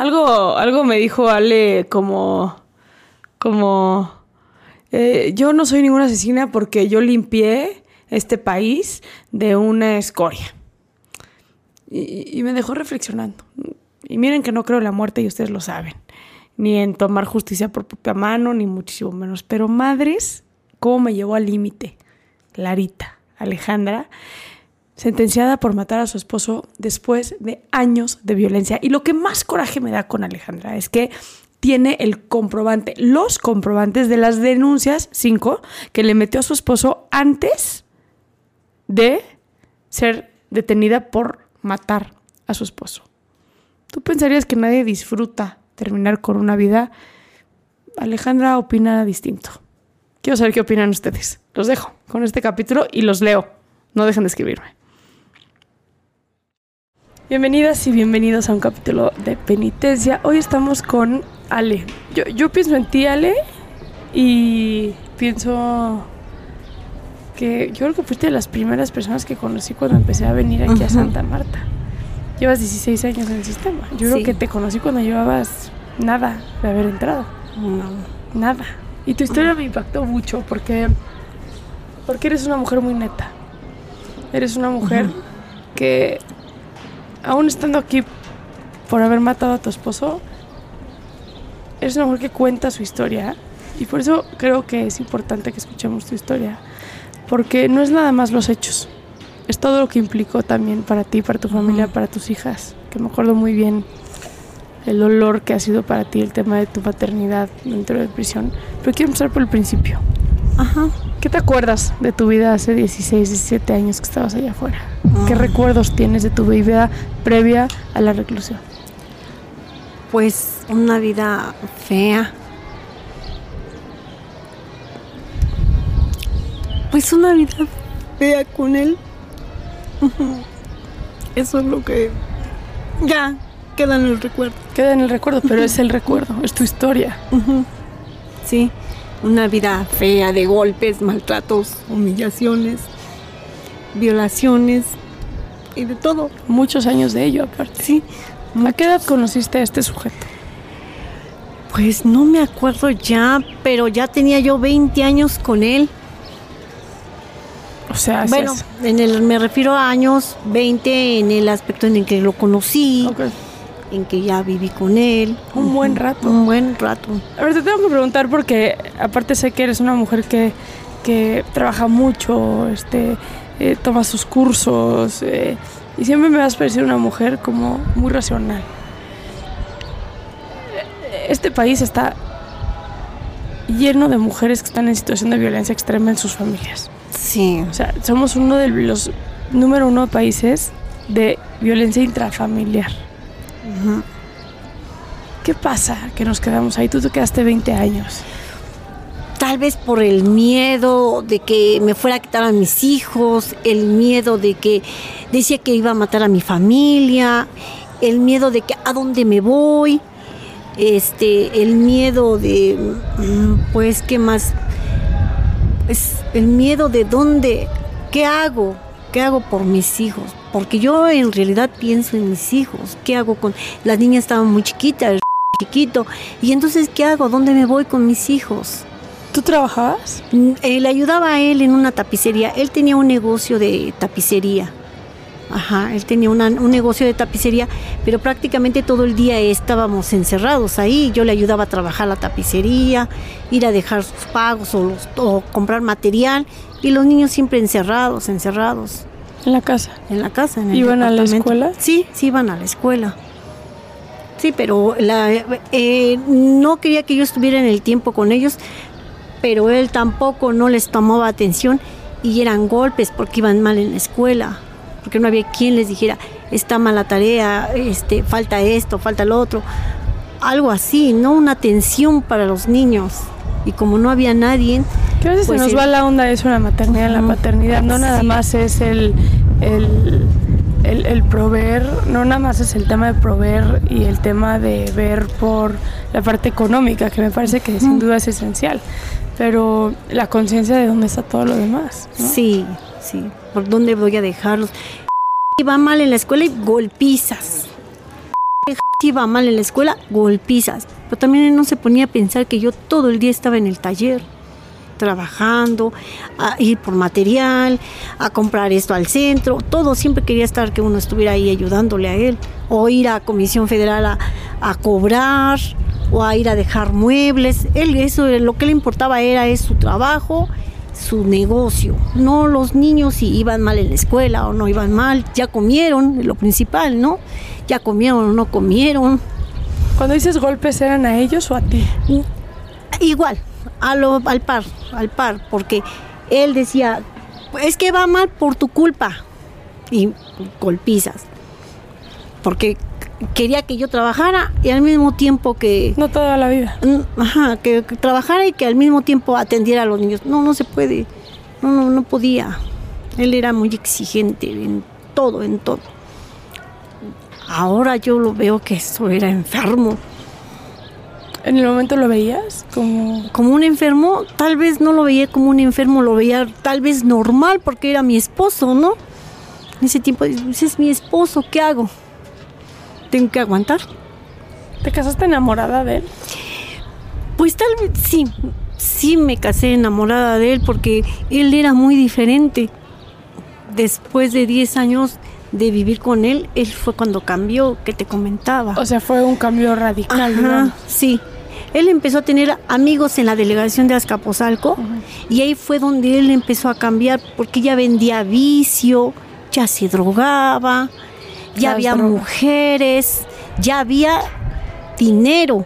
Algo, algo me dijo Ale como, como, eh, yo no soy ninguna asesina porque yo limpié este país de una escoria. Y, y me dejó reflexionando. Y miren que no creo en la muerte y ustedes lo saben. Ni en tomar justicia por propia mano, ni muchísimo menos. Pero madres, ¿cómo me llevó al límite? Clarita, Alejandra sentenciada por matar a su esposo después de años de violencia. Y lo que más coraje me da con Alejandra es que tiene el comprobante, los comprobantes de las denuncias, cinco, que le metió a su esposo antes de ser detenida por matar a su esposo. Tú pensarías que nadie disfruta terminar con una vida. Alejandra opina distinto. Quiero saber qué opinan ustedes. Los dejo con este capítulo y los leo. No dejen de escribirme. Bienvenidas y bienvenidos a un capítulo de penitencia. Hoy estamos con Ale. Yo, yo pienso en ti, Ale, y pienso que yo creo que fuiste de las primeras personas que conocí cuando empecé a venir aquí a Santa Marta. Llevas 16 años en el sistema. Yo Sí. creo que te conocí cuando llevabas nada de haber entrado. No. Nada. Y tu historia me impactó mucho porque, porque eres una mujer muy neta. Eres una mujer que, aún estando aquí por haber matado a tu esposo, eres una mujer que cuenta su historia. Y por eso creo que es importante que escuchemos tu historia. Porque no es nada más los hechos. Es todo lo que implicó también para ti, para tu familia, para tus hijas. Que me acuerdo muy bien el dolor que ha sido para ti el tema de tu paternidad dentro de prisión. Pero quiero empezar por el principio. Ajá. ¿Qué te acuerdas de tu vida hace 16, 17 años que estabas allá afuera? ¿Qué Ah. recuerdos tienes de tu vida previa a la reclusión? Pues una vida fea. Pues una vida fea con él. Eso es lo que ya queda en el recuerdo. Queda en el recuerdo, pero es el recuerdo, es tu historia. Sí, una vida fea de golpes, maltratos, humillaciones, violaciones y de todo. Muchos años de ello, aparte. Sí, ¿A qué edad conociste a este sujeto? Pues no me acuerdo ya, pero ya tenía yo 20 años con él. O sea, bueno, en el, me refiero a años 20 en el aspecto en el que lo conocí, Ok. En que ya viví con él. Un buen rato. Un buen rato. A ver, te tengo que preguntar porque aparte sé que eres una mujer que, que trabaja mucho, este, eh, toma sus cursos eh, y siempre me has parecido una mujer como muy racional. Este país está lleno de mujeres que están en situación de violencia extrema en sus familias. Sí. O sea, somos uno de los número uno países de violencia intrafamiliar. ¿Qué pasa que nos quedamos ahí? Tú te quedaste 20 años. tal vez por el miedo de que me fuera a quitar a mis hijos, el miedo de que decía que iba a matar a mi familia, el miedo de que a dónde me voy, este, el miedo de, mm, pues, ¿qué más? Es el miedo de dónde, ¿qué hago? ¿Qué hago por mis hijos? Porque yo en realidad pienso en mis hijos. ¿Qué hago con las niñas estaban muy chiquitas, el chiquito y entonces qué hago? ¿Dónde me voy con mis hijos? ¿Tú trabajabas? Eh, le ayudaba a él en una tapicería. Él tenía un negocio de tapicería. Ajá, él tenía una- un negocio de tapicería, pero prácticamente todo el día estábamos encerrados ahí. Yo le ayudaba a trabajar la tapicería, ir a dejar sus pagos o, los- o comprar material. Y los niños siempre encerrados, encerrados En la casa. en la casa. En el ¿Iban a la escuela? Sí, sí iban a la escuela. Sí, pero la, eh, no quería que yo estuviera en el tiempo con ellos, pero él tampoco no les tomaba atención y eran golpes porque iban mal en la escuela, porque no había quien les dijera, está mala tarea, este, falta esto, falta lo otro, algo así, no una atención para los niños. Y como no había nadie, Que a veces Pues se nos el- va la onda eso en la maternidad, en la Ujú. paternidad. No nada Sí. más es el, el, el, el proveer, no nada más es el tema de proveer y el tema de ver por la parte económica, que me parece que sin duda es esencial. Pero la conciencia de dónde está todo lo demás. ¿no? Sí, sí. ¿Por dónde voy a dejarlos? Iba mal en la escuela y golpizas. Iba mal en la escuela, golpizas. Pero también él no se ponía a pensar que yo todo el día estaba en el taller, trabajando, a ir por material, a comprar esto al centro. Todo siempre quería estar que uno estuviera ahí ayudándole a él. O ir a Comisión Federal a, a cobrar, o a ir a dejar muebles. Él, eso, lo que le importaba era es su trabajo su negocio, no los niños si iban mal en la escuela o no iban mal, ya comieron, lo principal, ¿no? Ya comieron o no comieron. Cuando dices golpes, ¿eran a ellos o a ti? Igual, a lo- al par, al par, porque él decía, es que va mal por tu culpa. Y golpizas. Porque quería que yo trabajara y al mismo tiempo que No toda la vida. Ajá, que, que trabajara y que al mismo tiempo atendiera a los niños. No, no se puede. No, no, no podía. Él era muy exigente en todo, en todo. Ahora yo lo veo que eso era enfermo. ¿En el momento lo veías? Como... Como un enfermo, tal vez no lo veía como un enfermo, lo veía tal vez normal porque era mi esposo, ¿no? En ese tiempo, ese es mi esposo, ¿qué hago? Tengo que aguantar. ¿Te casaste enamorada de él? Pues tal vez sí, sí me casé enamorada de él porque él era muy diferente. Después de 10 años de vivir con él, él fue cuando cambió, que te comentaba. O sea, fue un cambio radical, Ajá, digamos. sí. Él empezó a tener amigos en la delegación de Azcapotzalco y ahí fue donde él empezó a cambiar porque ya vendía vicio, ya se drogaba, ya había mujeres, ya había dinero.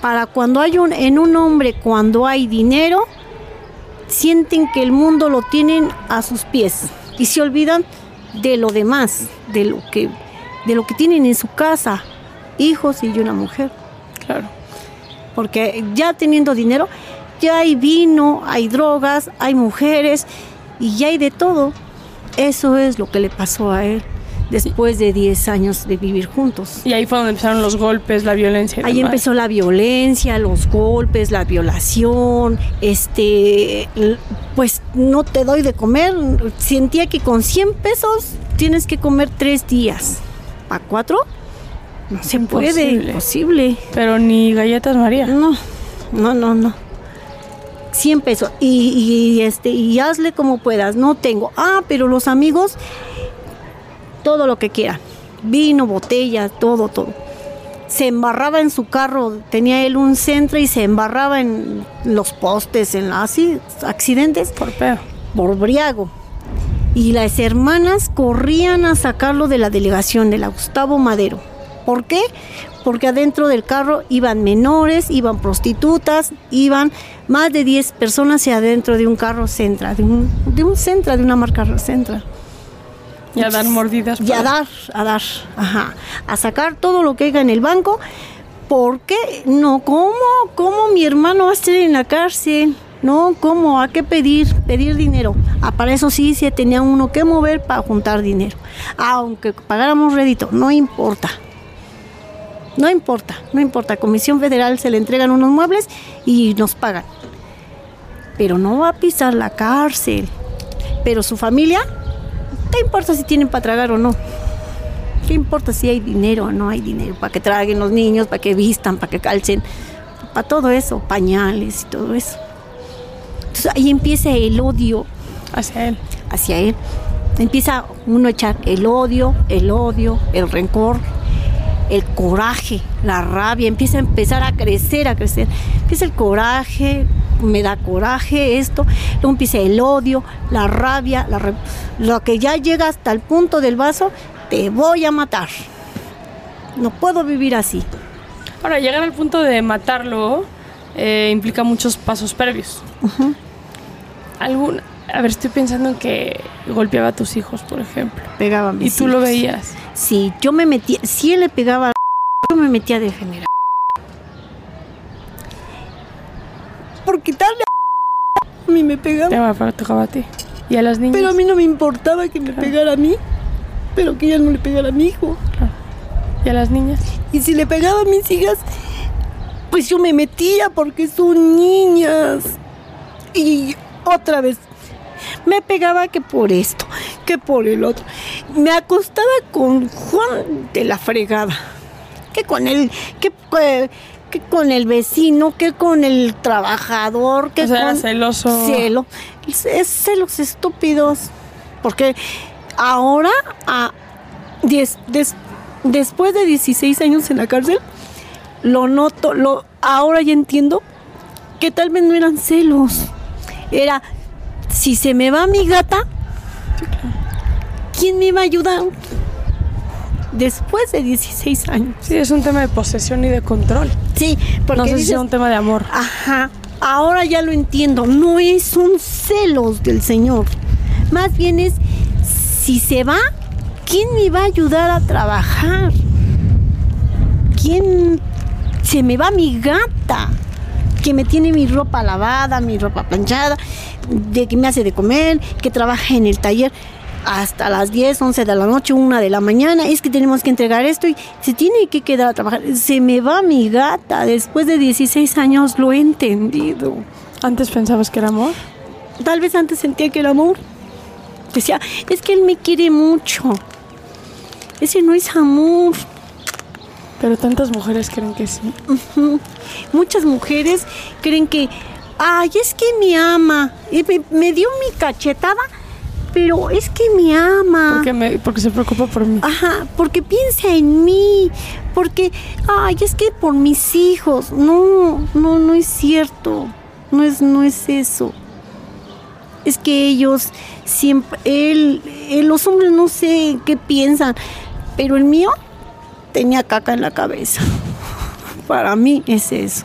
Para cuando hay un en un hombre cuando hay dinero sienten que el mundo lo tienen a sus pies y se olvidan de lo demás, de lo que de lo que tienen en su casa, hijos y una mujer Claro. porque ya teniendo dinero, ya hay vino, hay drogas, hay mujeres y ya hay de todo. Eso es lo que le pasó a él después de 10 años de vivir juntos. Y ahí fue donde empezaron los golpes, la violencia. Ahí empezó la violencia, los golpes, la violación, este, pues no te doy de comer. Sentía que con 100 pesos tienes que comer tres días. ¿Para cuatro? No se puede, Imposible. imposible. Pero ni galletas María. No, no, no, no. 100 pesos. Y, y, este, y hazle como puedas. No tengo. Ah, pero los amigos, todo lo que quieran. Vino, botella, todo, todo. Se embarraba en su carro. Tenía él un centro y se embarraba en los postes, en la- así, accidentes Por pedo. por briago. Y las hermanas corrían a sacarlo de la delegación de la Gustavo Madero. ¿Por qué? Porque adentro del carro iban menores, iban prostitutas, iban más de 10 personas y adentro de un carro Centra, de un, de un Centra, de una marca Centra. Y a dar mordidas. Y a dar, a dar, ajá, a sacar todo lo que haya en el banco. ¿Por qué? No, ¿cómo? ¿Cómo mi hermano va a estar en la cárcel? No, ¿cómo? ¿A qué pedir? Pedir dinero. Ah, para eso sí se tenía uno que mover para juntar dinero. Aunque pagáramos rédito, no importa. No importa, no importa. Comisión Federal se le entregan unos muebles y nos pagan. Pero no va a pisar la cárcel. Pero su familia, ¿qué importa si tienen para tragar o no? ¿Qué importa si hay dinero o no hay dinero? Para que traguen los niños, para que vistan, para que calcen, para todo eso, pañales y todo eso. Entonces ahí empieza el odio Hacia él. hacia él. Empieza uno a echar el odio, el odio, el rencor, el coraje, la rabia, empieza a empezar a crecer, a crecer. Empieza el coraje, me da coraje esto, empieza el odio, la rabia, la re- lo que ya llega hasta el punto del vaso, te voy a matar. No puedo vivir así. Ahora, llegar al punto de matarlo eh, implica muchos pasos previos. Algún, a ver, estoy pensando en que golpeaba a tus hijos, por ejemplo. Pegaba a Y mis tú lo veías. Sí, yo me metía, si él le pegaba, yo me metía a defender. Por quitarle a mí me pegaba. Te tocaba a ti. Y a las niñas. Pero a mí no me importaba que me pegara a mí, pero que ella no le pegara a mi hijo. Y a las niñas. Y si le pegaba a mis hijas, pues yo me metía porque son niñas. Y otra vez, me pegaba que por esto, que por el otro. Me acostaba con Juan de la fregada. Que con el, que, que- con el vecino, que con el trabajador, que O sea, era con celoso. Celo. Es celos estúpidos. Porque ahora, a diez- des- después de 16 años en la cárcel, lo noto, lo, ahora ya entiendo que tal vez no eran celos. Era, si se me va mi gata, ¿quién me iba a ayudar? Después de 16 años. Sí, es un tema de posesión y de control. Sí, porque no sé si sea un tema de amor. Ajá, ahora ya lo entiendo. No es un celos del Señor. Más bien es, si se va, ¿quién me va a ayudar a trabajar? ¿Quién se me va mi gata? Que me tiene mi ropa lavada, mi ropa planchada, de que me hace de comer, que trabaja en el taller hasta las 10, 11 de la noche, 1 de la mañana. Es que tenemos que entregar esto y se tiene que quedar a trabajar. Se me va mi gata. Después de 16 años lo he entendido. Antes pensabas que era amor. Tal vez antes sentía que era amor. Decía, es que él me quiere mucho. Ese no es amor. Pero tantas mujeres creen que sí. Muchas mujeres creen que, ay, es que me ama. Y me, me dio mi cachetada, pero es que me ama. Porque, me, porque se preocupa por mí. Ajá, porque piensa en mí, porque, ay, es que por mis hijos. No, no, no es cierto. No es, no es eso. Es que ellos siempre, él, él, los hombres no sé qué piensan, pero el mío tenía caca en la cabeza. Para mí es eso.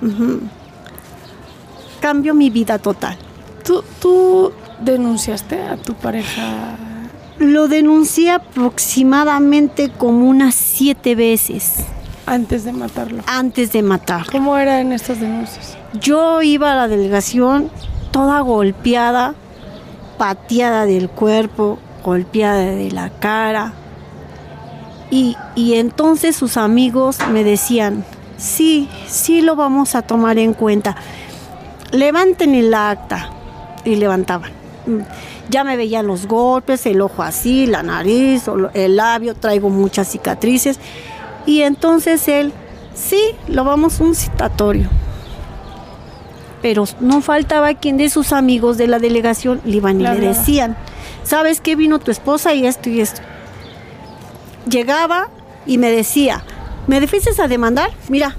Ujú. Cambió mi vida total. ¿Tú, tú denunciaste a tu pareja. Lo denuncié aproximadamente como unas siete veces antes de matarlo. antes de matar. ¿Cómo eran estas denuncias? Yo iba a la delegación toda golpeada, pateada del cuerpo, golpeada de la cara. Y, y entonces sus amigos me decían, sí, sí lo vamos a tomar en cuenta. Levanten el acta. Y levantaban. Ya me veían los golpes, el ojo así, la nariz, el labio, traigo muchas cicatrices. Y entonces él, sí, lo vamos a un citatorio pero no faltaba quien de sus amigos de la delegación le iban y Le decían, ¿sabes qué vino tu esposa y esto y esto? Llegaba y me decía, ¿me defiendes a demandar? Mira,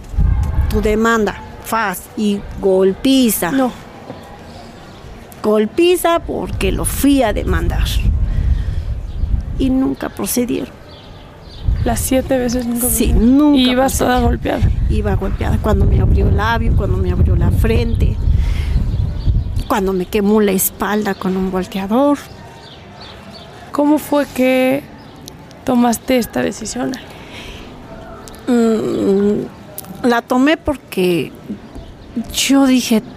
tu demanda, faz y golpiza. No. Golpiza porque lo fui a demandar. Y nunca procedieron. Las siete veces nunca. Sí, nunca Y ibas toda golpeada. Iba golpeada cuando me abrió el labio, cuando me abrió la frente, cuando me quemó la espalda con un volteador. ¿Cómo fue que tomaste esta decisión? Mm, la tomé porque yo dije, "Pa-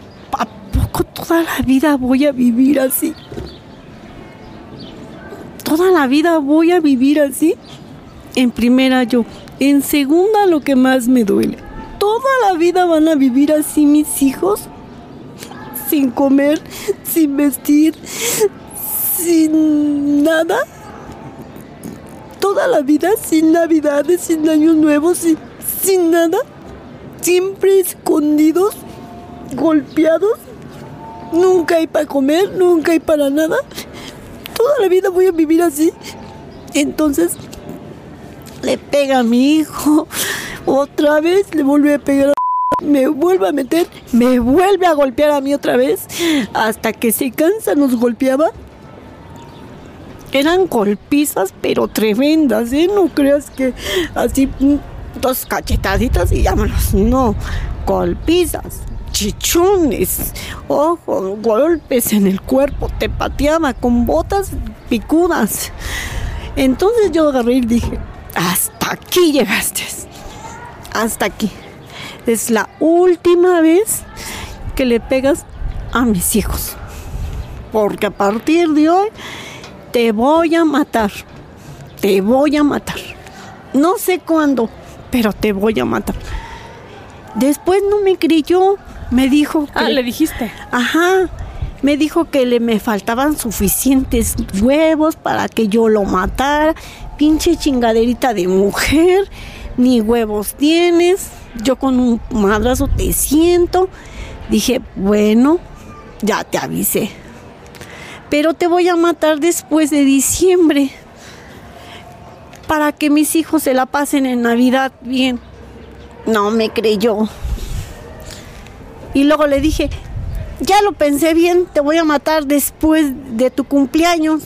toda la vida voy a vivir así. Toda la vida voy a vivir así. En primera yo. En segunda lo que más me duele. Toda la vida van a vivir así mis hijos. Sin comer, sin vestir, sin nada. Toda la vida sin navidades, sin años nuevos, sin, sin nada. Siempre escondidos, golpeados. Nunca hay para comer, nunca hay para nada. Toda la vida voy a vivir así. Entonces le pega a mi hijo. Otra vez le vuelve a pegar a me vuelve a meter, me vuelve a golpear a mí otra vez, hasta que se cansa, nos golpeaba. Eran golpizas, pero tremendas, ¿eh? No creas que así mm, dos cachetaditas y vámonos, no, golpizas, chichones, ojo, golpes en el cuerpo, te pateaba con botas picudas. Entonces yo agarré y dije, hasta aquí llegaste, hasta aquí. Es la última vez que le pegas a mis hijos. Porque a partir de hoy te voy a matar. Te voy a matar. No sé cuándo, pero te voy a matar. Después no me creyó. Me dijo que... Ah, le dijiste. Ajá. Me dijo que le me faltaban suficientes huevos para que yo lo matara. Pinche chingaderita de mujer. Ni huevos tienes yo con un madrazo te siento. Dije, bueno, ya te avisé. Pero te voy a matar después de diciembre. Para que mis hijos se la pasen en Navidad bien. No me creyó. Y luego le dije, ya lo pensé bien, te voy a matar después de tu cumpleaños.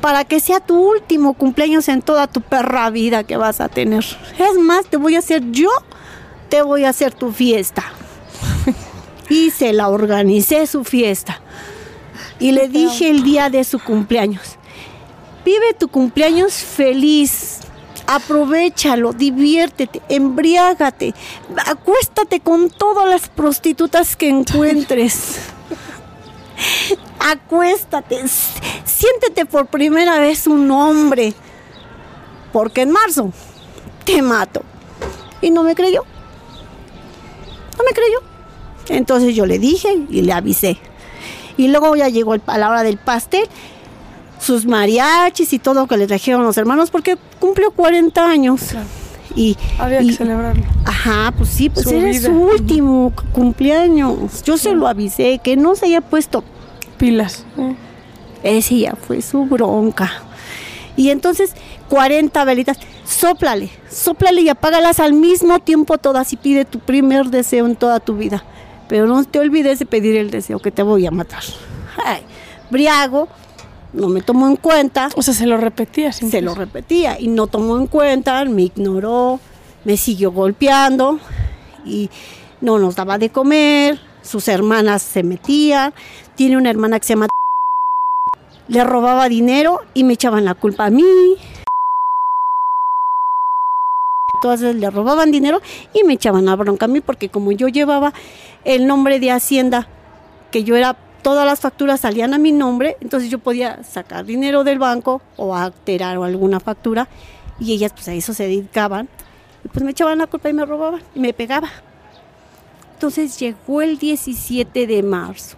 Para que sea tu último cumpleaños en toda tu perra vida que vas a tener. Es más, te voy a hacer yo te voy a hacer tu fiesta. y se la organicé su fiesta. Y le dije el día de su cumpleaños, vive tu cumpleaños feliz, aprovechalo, diviértete, embriágate, acuéstate con todas las prostitutas que encuentres. acuéstate, siéntete por primera vez un hombre, porque en marzo te mato. Y no me creyó. No me creyó. Entonces yo le dije y le avisé. Y luego ya llegó a la hora del pastel, sus mariachis y todo que le trajeron los hermanos porque cumplió 40 años. Y, Había que celebrarlo. Ajá, pues sí, pues era su último cumpleaños. Yo se lo avisé, que no se haya puesto pilas. Ese ya fue su bronca. Y entonces, 40 velitas, sóplale, sóplale y apágalas al mismo tiempo todas y pide tu primer deseo en toda tu vida. Pero no te olvides de pedir el deseo que te voy a matar. Ay, briago, no me tomó en cuenta. O sea, se lo repetía. Se lo repetía y no tomó en cuenta, me ignoró, me siguió golpeando y no nos daba de comer, sus hermanas se metían, tiene una hermana que se llama le robaba dinero y me echaban la culpa a mí. Entonces le robaban dinero y me echaban la bronca a mí porque como yo llevaba el nombre de Hacienda, que yo era, todas las facturas salían a mi nombre, entonces yo podía sacar dinero del banco o alterar o alguna factura y ellas pues a eso se dedicaban y pues me echaban la culpa y me robaban y me pegaba. Entonces llegó el 17 de marzo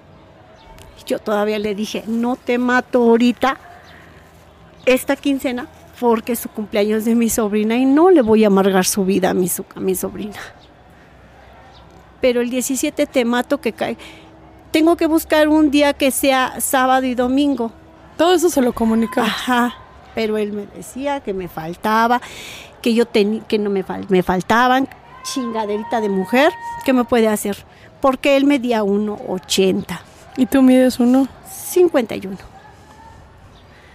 yo todavía le dije, no te mato ahorita esta quincena porque es su cumpleaños de mi sobrina y no le voy a amargar su vida a mi, a mi sobrina. Pero el 17 te mato que cae. Tengo que buscar un día que sea sábado y domingo. Todo eso se lo comunicaba. Ajá, pero él me decía que me faltaba, que yo tenía, que no me, me faltaban, chingaderita de mujer, ¿qué me puede hacer? Porque él medía 1,80. ¿Y tú mides uno? 51.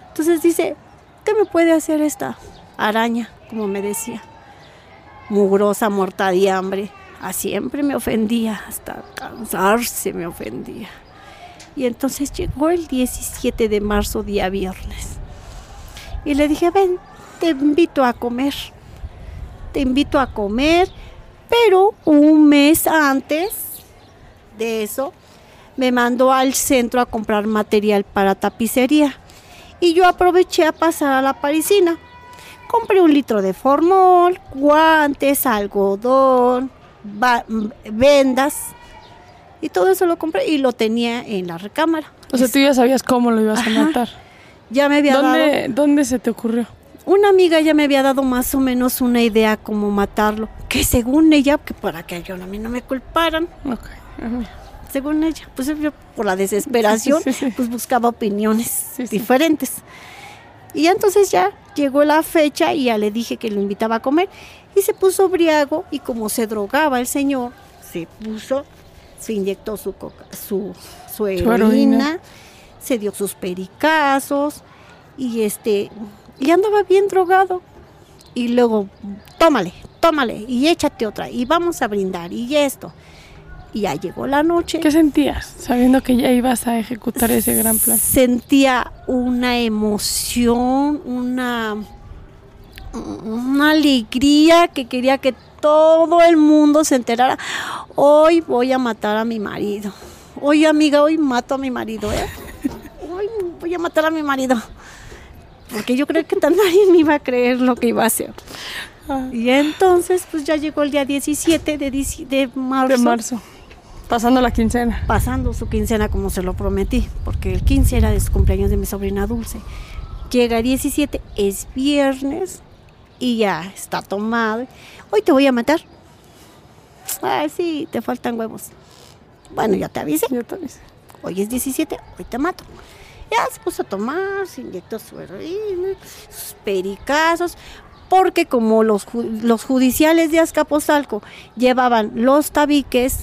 Entonces dice, ¿qué me puede hacer esta araña? Como me decía. Mugrosa, muerta de hambre. A siempre me ofendía, hasta cansarse me ofendía. Y entonces llegó el 17 de marzo, día viernes. Y le dije, ven, te invito a comer. Te invito a comer, pero un mes antes de eso me mandó al centro a comprar material para tapicería. Y yo aproveché a pasar a la parisina. Compré un litro de formol, guantes, algodón, vendas. Y todo eso lo compré y lo tenía en la recámara. O sea, tú ya sabías cómo lo ibas a Ajá. matar. Ya me había dado... ¿Dónde, ¿Dónde se te ocurrió? Una amiga ya me había dado más o menos una idea cómo matarlo. Que según ella, que para que yo a mí no me culparan, según ella, pues yo por la desesperación, Sí, sí, sí. pues buscaba opiniones diferentes. Y entonces ya llegó la fecha y ya le dije que lo invitaba a comer. Y se puso briago y como se drogaba el señor, se puso, se inyectó su, coca- su, su heroína, heroína. se dio sus pericazos y este, y andaba bien drogado. Y luego, tómale, tómale y échate otra y vamos a brindar y esto. Y ya llegó la noche. ¿Qué sentías sabiendo que ya ibas a ejecutar ese gran plan? Sentía una emoción, una, una alegría que quería que todo el mundo se enterara. Hoy voy a matar a mi marido. Hoy, amiga, hoy mato a mi marido, ¿eh? Hoy voy a matar a mi marido. Porque yo creo que tan nadie me iba a creer lo que iba a hacer. Ah, Y entonces, pues ya llegó el día 17 de, de marzo. de marzo. Pasando la quincena. pasando su quincena como se lo prometí, porque el 15 era de su cumpleaños de mi sobrina Dulce. Llega 17, es viernes y ya está tomado. Hoy te voy a matar. Ay, sí, te faltan huevos. Bueno, ya te avisé. Ya te avisé. Hoy es 17, hoy te mato. Ya se puso a tomar, se inyectó su heroína, sus pericazos, porque como los, los judiciales de Azcapotzalco llevaban los tabiques,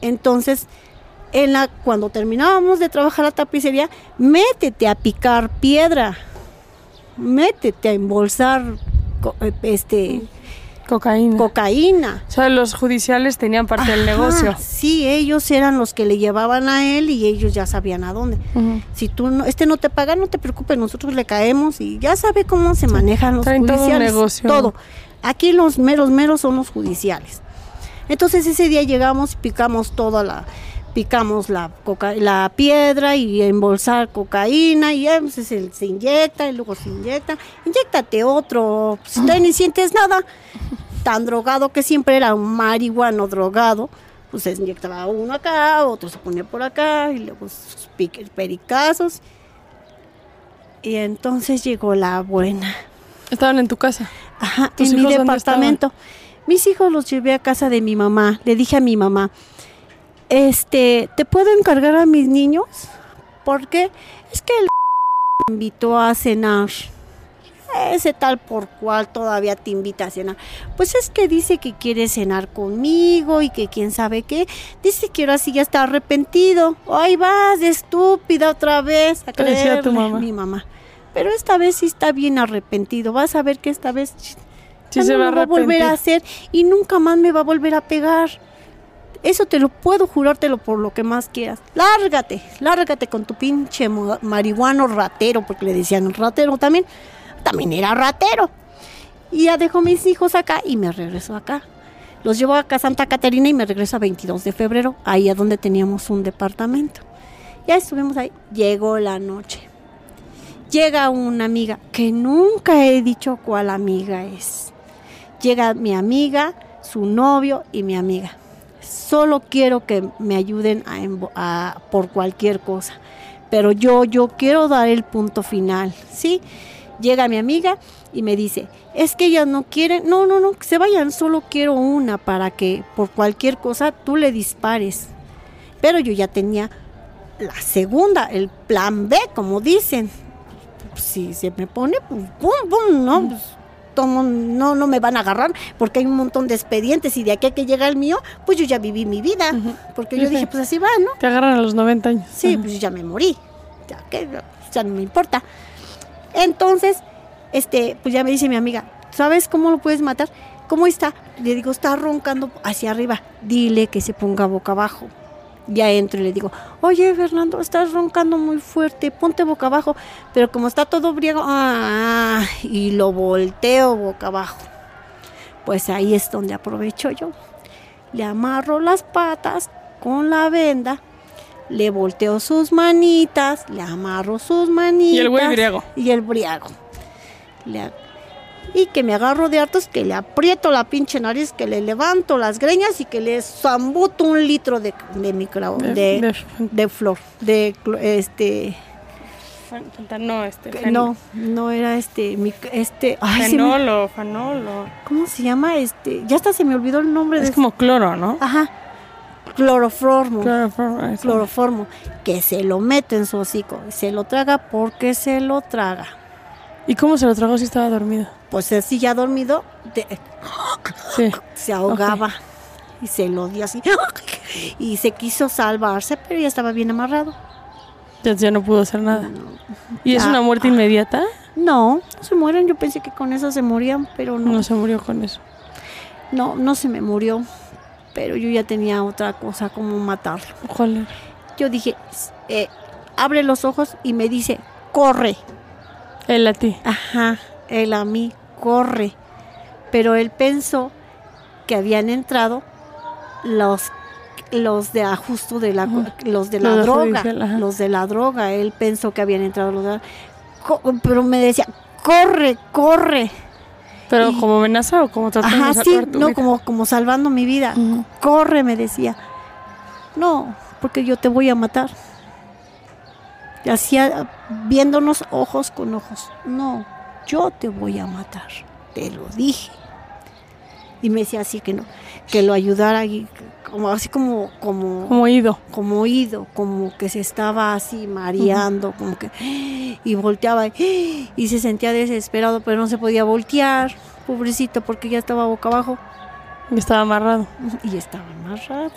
entonces en la, cuando terminábamos de trabajar la tapicería, métete a picar piedra, métete a embolsar co- este, Cocaína. cocaína. o sea, los judiciales tenían parte del negocio. Sí, ellos eran los que le llevaban a él y ellos ya sabían a dónde. Si tú no, este no te paga, no te preocupes, nosotros le caemos y ya sabe cómo se manejan los traen todo un judiciales. negocio. Todo. Aquí los meros meros son los judiciales. Entonces ese día llegamos, picamos toda la picamos la coca, la piedra y embolsar cocaína y entonces se, se inyecta y luego se inyecta. Inyéctate otro, si todavía ni sientes nada. Tan drogado que siempre era un marihuano drogado, pues se inyectaba uno acá, otro se ponía por acá y luego sus pericazos. Y entonces llegó la buena. Estaban en tu casa. Ajá, ¿Tus en mi departamento. Mis hijos los llevé a casa de mi mamá. Le dije a mi mamá, este, ¿te puedo encargar a mis niños? Porque es que el me invitó a cenar. Ese tal por cual todavía te invita a cenar. Pues es que dice que quiere cenar conmigo y que quién sabe qué. Dice que ahora sí ya está arrepentido. Ay, vas estúpida otra vez a tu creerle". mamá. Mi mamá. Pero esta vez sí está bien arrepentido. Vas a ver que esta vez Sí se no va a lo va a volver a hacer y nunca más me va a volver a pegar. Eso te lo puedo jurártelo por lo que más quieras. Lárgate, lárgate con tu pinche marihuano ratero, porque le decían ratero también. También era ratero. Y ya dejó mis hijos acá y me regresó acá. Los llevo acá a Santa Catarina y me regreso a 22 de febrero, ahí a donde teníamos un departamento. Ya estuvimos ahí. Llegó la noche. Llega una amiga, que nunca he dicho cuál amiga es. Llega mi amiga, su novio y mi amiga. Solo quiero que me ayuden a, a- por cualquier cosa. Pero yo, yo quiero dar el punto final, ¿sí? Llega mi amiga y me dice, es que ellas no quieren, no, no, no, que se vayan, solo quiero una para que por cualquier cosa tú le dispares. Pero yo ya tenía la segunda, el plan B, como dicen. Si se me pone, pues, pum, pum, no, pues, tomo- no, no me van a agarrar porque hay un montón de expedientes y de aquí a que llega el mío, pues yo ya viví mi vida. Porque yo Sí, dije, pues así va, ¿no? Te agarran a los 90 años. Sí, pues ya me morí. Ya que ya no me importa. Entonces, este, pues ya me dice mi amiga, ¿sabes cómo lo puedes matar? ¿Cómo está? Le digo, está roncando hacia arriba. Dile que se ponga boca abajo. Ya entro y le digo, oye Fernando, estás roncando muy fuerte, ponte boca abajo. Pero como está todo briego, ah, y lo volteo boca abajo. Pues ahí es donde aprovecho yo. Le amarro las patas con la venda le volteo sus manitas, le amarro sus manitas. Y el güey briago. Y el briago. Le y que me agarro de hartos, que le aprieto la pinche nariz, que le levanto las greñas y que le zambuto un litro de, de micro, De- de, de- de flor, de este, No, este. que- no, no era este, mic- este, ay, se me- Fenol o fanol o- ¿cómo se llama? Este, ya hasta se me olvidó el nombre de Es como cloro, ¿no? Ajá. Cloroformo. Cloroformo. Cloroformo. Que se lo meto en su hocico. Se lo traga porque se lo traga. ¿Y cómo se lo tragó si estaba dormido? Pues así ya dormido, de- Sí. se ahogaba. Y se lo dio así. Y se quiso salvarse, pero ya estaba bien amarrado. Ya, ya no pudo hacer nada. ¿Y es una muerte inmediata? No, no se mueren. Yo pensé que con eso se morían, pero no. No se murió con eso. No, no se me murió. Pero yo ya tenía otra cosa como matarlo. ¿Cuál era? Yo dije, eh, abre los ojos y me dice, corre. Él a ti. Ajá, él a mí corre. Pero él pensó que habían entrado los los de ajusto de la los de la droga, judicial, los de la droga, él pensó que habían entrado los de Co- pero me decía, "Corre, corre." ¿Pero Y- como amenaza o como tratando Ajá, de sí, tu no vida? como como salvando mi vida. Corre, me decía. No, porque yo te voy a matar. Y hacía viéndonos ojos con ojos. No, yo te voy a matar. Te lo dije. Y me decía así que no, que lo ayudara y como así como como Como ido. como oído, como que se estaba así mareando, como que y volteaba y, se sentía desesperado, pero no se podía voltear, pobrecito, porque ya estaba boca abajo Y estaba amarrado. y estaba amarrado.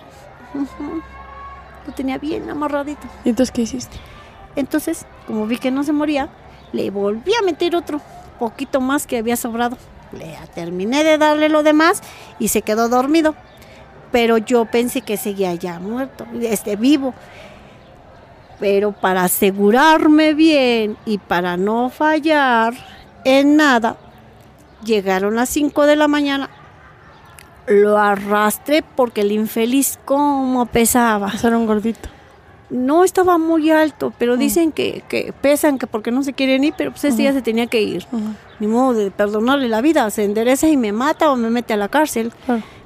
Lo tenía bien amarradito. ¿Y entonces qué hiciste? Entonces, como vi que no se moría, le volví a meter otro, poquito más que había sobrado. Le terminé de darle lo demás y se quedó dormido. Pero yo pensé que seguía ya muerto, este vivo. Pero para asegurarme bien y para no fallar en nada, llegaron las 5 de la mañana. Lo arrastré porque el infeliz como pesaba. Hacer un gordito. No estaba muy alto, pero dicen que, que pesan, que porque no se quieren ir, pero pues ese día se tenía que ir. Ni modo de perdonarle la vida, se endereza y me mata o me mete a la cárcel.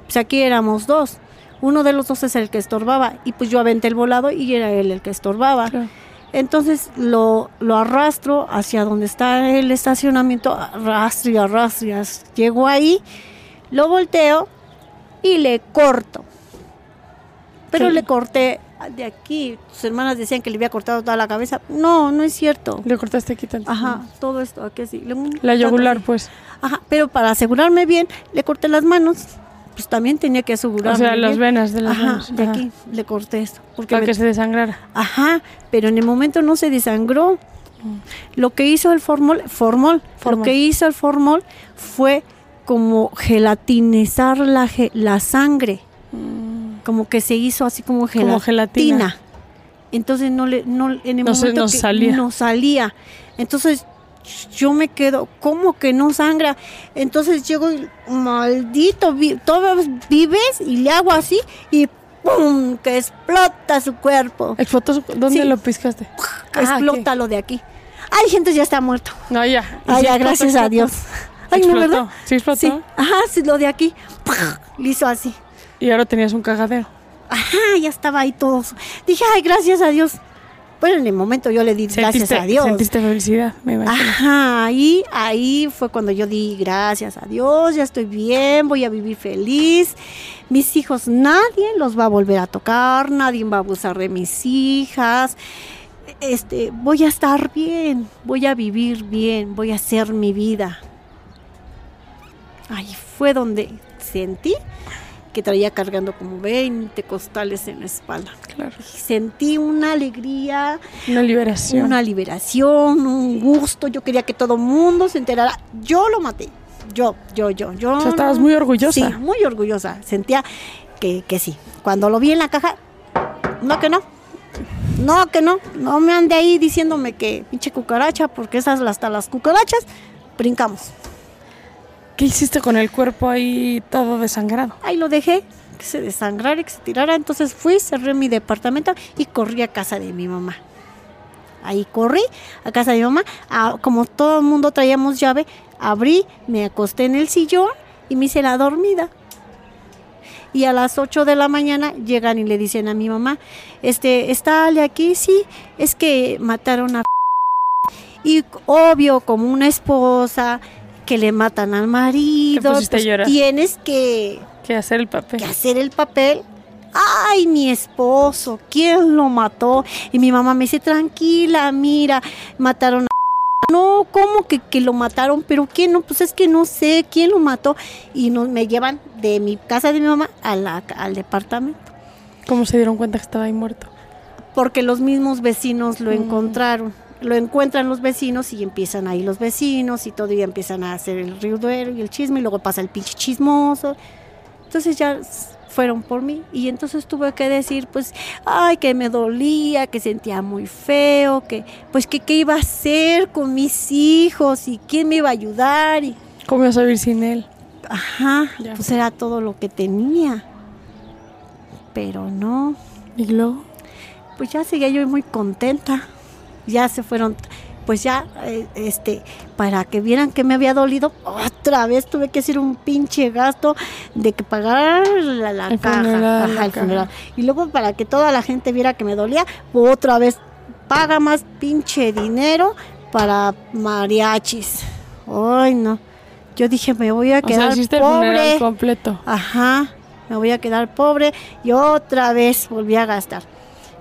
Pues aquí éramos dos. Uno de los dos es el que estorbaba y pues yo aventé el volado y era él el que estorbaba. Entonces lo, lo arrastro hacia donde está el estacionamiento, arrastro y arrastro. y Llego ahí, lo volteo y le corto. Pero Sí. le corté de aquí. Sus hermanas decían que le había cortado toda la cabeza. No, no es cierto. Le cortaste aquí tanto. Ajá, todo esto aquí así. le- La yugular, pues. Ajá, pero para asegurarme bien, le corté las manos. Pues también tenía que asegurarme O sea, las venas de las Ajá, manos. de Ajá. aquí le corté esto. Porque Para me- que se desangrara. Ajá, pero en el momento no se desangró. Lo que hizo el formol, formol, Formol. lo que hizo el formol fue como gelatinizar la, la sangre. Como que se hizo así como gelatina. Como gelatina. Entonces no le, no, en el No se- momento no que salía. no salía. Entonces yo me quedo, ¿cómo que no sangra? Entonces llego y, maldito, vi- todos vives y le hago así y ¡pum! que explota su cuerpo. ¿Explotó? su- ¿Dónde Sí. lo piscaste? Ah, explota lo de aquí. Ay, gente, ya está muerto. No, ya. ¿Y Ay, ya, explotó, gracias a? Dios. Ay, no, ¿Explotó? ¿verdad? ¿Sí explotó? Sí. Ajá, sí, lo de aquí. Le hizo así. Y ahora tenías un cagadero. Ajá, ya estaba ahí todo. Dije, ay, gracias a Dios. Bueno, en el momento yo le di gracias a Dios. Sentiste felicidad, me imagino. Ajá, ahí, ahí fue cuando yo di gracias a Dios, ya estoy bien, voy a vivir feliz. Mis hijos, nadie los va a volver a tocar, nadie va a abusar de mis hijas. Este, voy a estar bien, voy a vivir bien, voy a hacer mi vida. Ahí fue donde sentí que traía cargando como 20 costales en la espalda. Claro. Sentí una alegría, Una liberación. una liberación, un gusto. Yo quería que todo el mundo se enterara. Yo lo maté. Yo, yo, yo, yo. O sea, estabas muy orgullosa. Sí, muy orgullosa. Sentía que, que sí. Cuando lo vi en la caja, no que no. No que no. No me ande ahí diciéndome que pinche cucaracha, porque esas hasta las cucarachas brincamos. ¿Qué hiciste con el cuerpo ahí todo desangrado? Ahí lo dejé. que se desangrara y que se tirara. Entonces fui, cerré mi departamento y corrí a casa de mi mamá. Ahí corrí a casa de mi mamá. Ah, como todo el mundo traíamos llave, abrí, me acosté en el sillón y me hice la dormida. Y a las 8 de la mañana llegan y le dicen a mi mamá, este, ¿está Ale aquí? Sí, es que mataron a... Y obvio, como una esposa que le matan al marido, pues tienes que Que hacer el papel. que hacer el papel. Ay, mi esposo, ¿quién lo mató? Y mi mamá me dice, tranquila, mira, mataron a... No, ¿cómo que, que lo mataron? ¿Pero quién? No, pues es que no sé quién lo mató. Y nos, me llevan de mi casa de mi mamá a la- al departamento. ¿Cómo se dieron cuenta que estaba ahí muerto? Porque los mismos vecinos lo Mm. encontraron. Lo encuentran los vecinos y empiezan ahí los vecinos y todo y empiezan a hacer el riuduero y el chisme y luego pasa el pinche chismoso. Entonces ya fueron por mí y entonces tuve que decir pues, ay, que me dolía, que sentía muy feo, que pues que qué iba a hacer con mis hijos y quién me iba a ayudar y ¿Cómo ibas a vivir sin él? ajá, Ya. pues era todo lo que tenía. Pero no, ¿Y luego? pues ya seguía yo muy contenta. Ya se fueron, pues ya, eh, este, para que vieran que me había dolido, otra vez tuve que hacer un pinche gasto de que pagar la, la El caja, funeral, ajá, la el caja. funeral. Y luego para que toda la gente viera que me dolía, otra vez paga más pinche dinero para mariachis. Ay, no. Yo dije, me voy a O sea, quedar el pobre. completo. Ajá, me voy a quedar pobre y otra vez volví a gastar.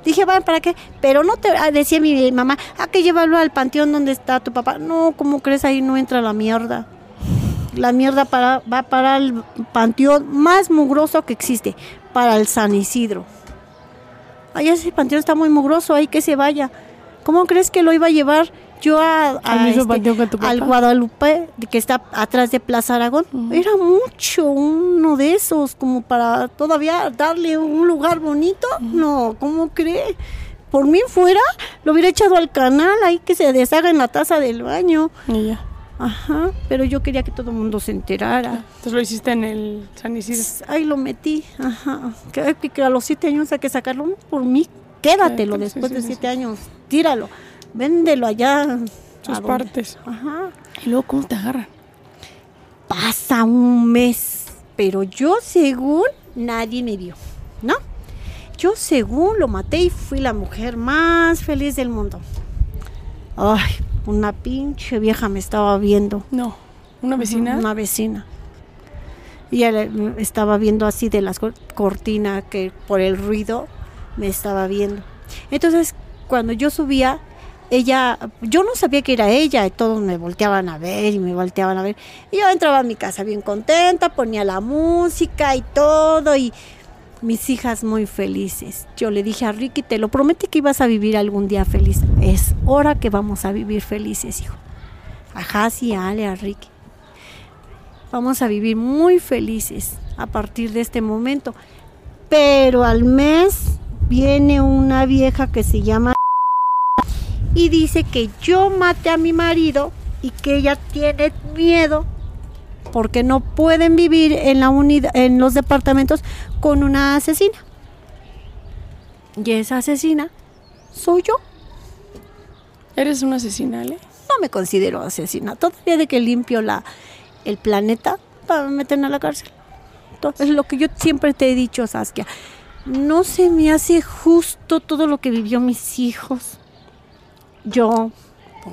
Dije, bueno, ¿para qué? Pero no te, ah, decía mi mamá, ¿a que llevarlo al panteón donde está tu papá? No, ¿cómo crees? Ahí no entra la mierda. La mierda para, va para el panteón más mugroso que existe, para el San Isidro. Ay, ese panteón está muy mugroso, ahí que se vaya. ¿Cómo crees que lo iba a llevar yo a, a Al este, al Guadalupe, que está atrás de Plaza Aragón? Era mucho, uno de esos, como para todavía darle un lugar bonito. No, ¿cómo cree? Por mí fuera, lo hubiera echado al canal, ahí que se deshaga en la taza del baño. Y ya. Ajá, pero yo quería que todo el mundo se enterara. Entonces lo hiciste en el San Isidro. Ahí lo metí, ajá. Que, a los siete años hay que sacarlo por mí. Quédatelo Sí, después sí, de siete sí. años. Tíralo. Véndelo allá. Sus partes. Ajá. ¿Y luego cómo te agarran? Pasa un mes, pero yo según nadie me vio, ¿no? Yo según lo maté y fui la mujer más feliz del mundo. Ay, una pinche vieja me estaba viendo. No. ¿Una vecina? Una vecina. Y ella eh, estaba viendo así de las cor- cortinas que por el ruido me estaba viendo. Entonces, cuando yo subía, ella, yo no sabía que era ella, y todos me volteaban a ver y me volteaban a ver. Y yo entraba a mi casa bien contenta, ponía la música y todo, y mis hijas muy felices. Yo le dije a Ricky, te lo prometí que ibas a vivir algún día feliz. Es hora que vamos a vivir felices, hijo. A Hasi, a Ale, a Ricky. Vamos a vivir muy felices a partir de este momento. Pero al mes viene una vieja que se llama y dice que yo maté a mi marido y que ella tiene miedo porque no pueden vivir en la unidad en los departamentos con una asesina. Y esa asesina soy yo. ¿Eres una asesina, Ale? No me considero asesina. Todavía de que limpio la, el planeta para me meten a la cárcel. Es lo que yo siempre te he dicho, Saskia. No se me hace justo todo lo que vivió mis hijos. Yo,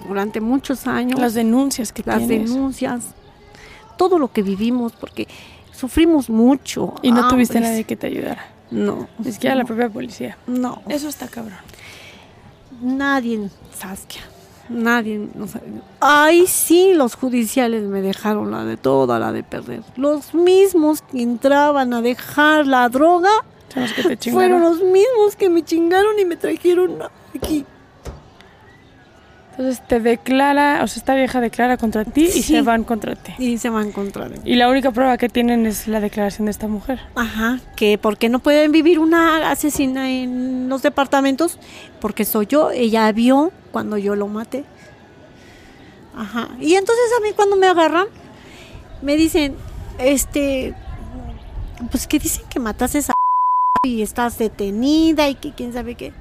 durante muchos años, Las denuncias que las tienes. denuncias, todo lo que vivimos, porque sufrimos mucho. Y no tuviste hambres. nadie que te ayudara. No. Ni siquiera la propia policía. No. Eso está cabrón. Nadie, Saskia. Nadie. nos. Ay, sí, los judiciales me dejaron la de toda, la de perder. Los mismos que entraban a dejar la droga Son los que te chingaron. fueron los mismos que me chingaron y me trajeron aquí. Entonces te declara, o sea, esta vieja declara contra ti y Sí. se van contra ti. Y se va a encontrar. Y la única prueba que tienen es la declaración de esta mujer. Ajá, que porque no pueden vivir una asesina en los departamentos, porque soy yo, ella vio cuando yo lo maté. Ajá. Y entonces a mí cuando me agarran, me dicen, este, pues que dicen que mataste a y estás detenida y que quién sabe qué.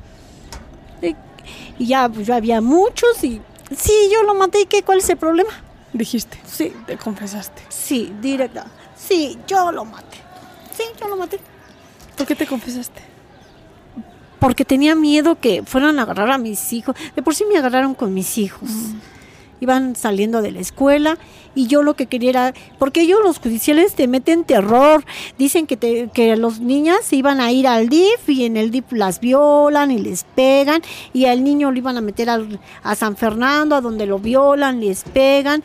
Y, ya, pues ya había muchos y sí, yo lo maté y qué, ¿cuál es el problema? Dijiste, Sí, te confesaste. sí, directa. Sí, yo lo maté. Sí, yo lo maté. ¿Por qué te confesaste? Porque tenía miedo que fueran a agarrar a mis hijos. De por sí me agarraron con mis hijos. Iban saliendo de la escuela y yo lo que quería era, porque ellos los judiciales te meten terror, dicen que, te, que los niñas iban a ir al DIF y en el DIF las violan y les pegan y al niño lo iban a meter al- a San Fernando, a donde lo violan, les pegan.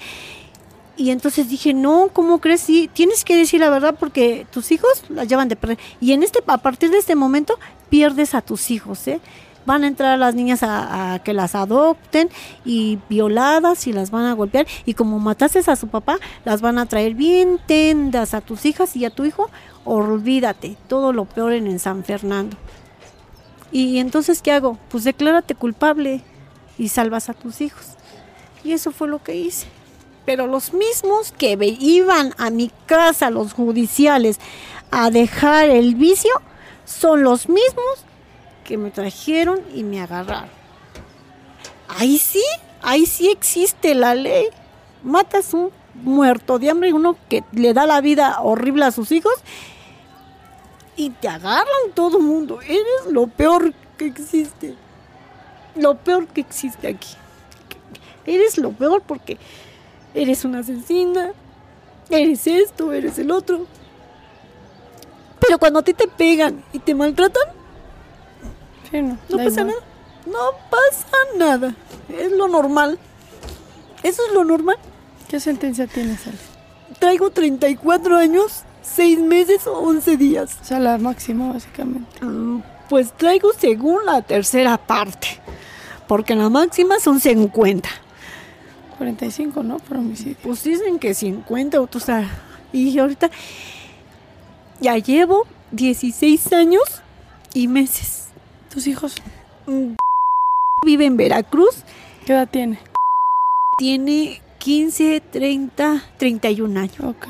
Y entonces dije, no, ¿cómo crees? Sí, tienes que decir la verdad porque tus hijos las llevan de perder. Y en este, a partir de este momento pierdes a tus hijos, ¿eh? Van a entrar las niñas a, que las adopten y violadas y las van a golpear. Y como mataste a su papá, las van a traer bien tendas a tus hijas y a tu hijo. Olvídate, todo lo peor en, en San Fernando. Y entonces, ¿qué hago? Pues declárate culpable y salvas a tus hijos. Y eso fue lo que hice. Pero los mismos que iban a mi casa, los judiciales, a dejar el vicio, son los mismos que me trajeron y me agarraron. Ahí sí, ahí sí existe la ley. Matas un muerto de hambre, uno que le da la vida horrible a sus hijos, y te agarran todo el mundo. Eres lo peor que existe. Lo peor que existe aquí. Eres lo peor porque eres una asesina, eres esto, eres el otro. Pero cuando a ti te pegan y te maltratan, Sí, no. pasa igual. nada. No pasa nada. Es lo normal. Eso es lo normal. ¿Qué sentencia tienes, Ale? Traigo 34 años, 6 meses o 11 días. O sea, la máxima, básicamente. Mm, Pues traigo según la tercera parte. Porque la máxima son 50. 45, ¿no? Por homicidio. Pues dicen que 50, o sea, y ahorita ya llevo 16 años y meses. ¿Tus hijos? Mm, Vive en Veracruz, ¿Qué edad tiene? tiene 15, 30, 31 años. Ok.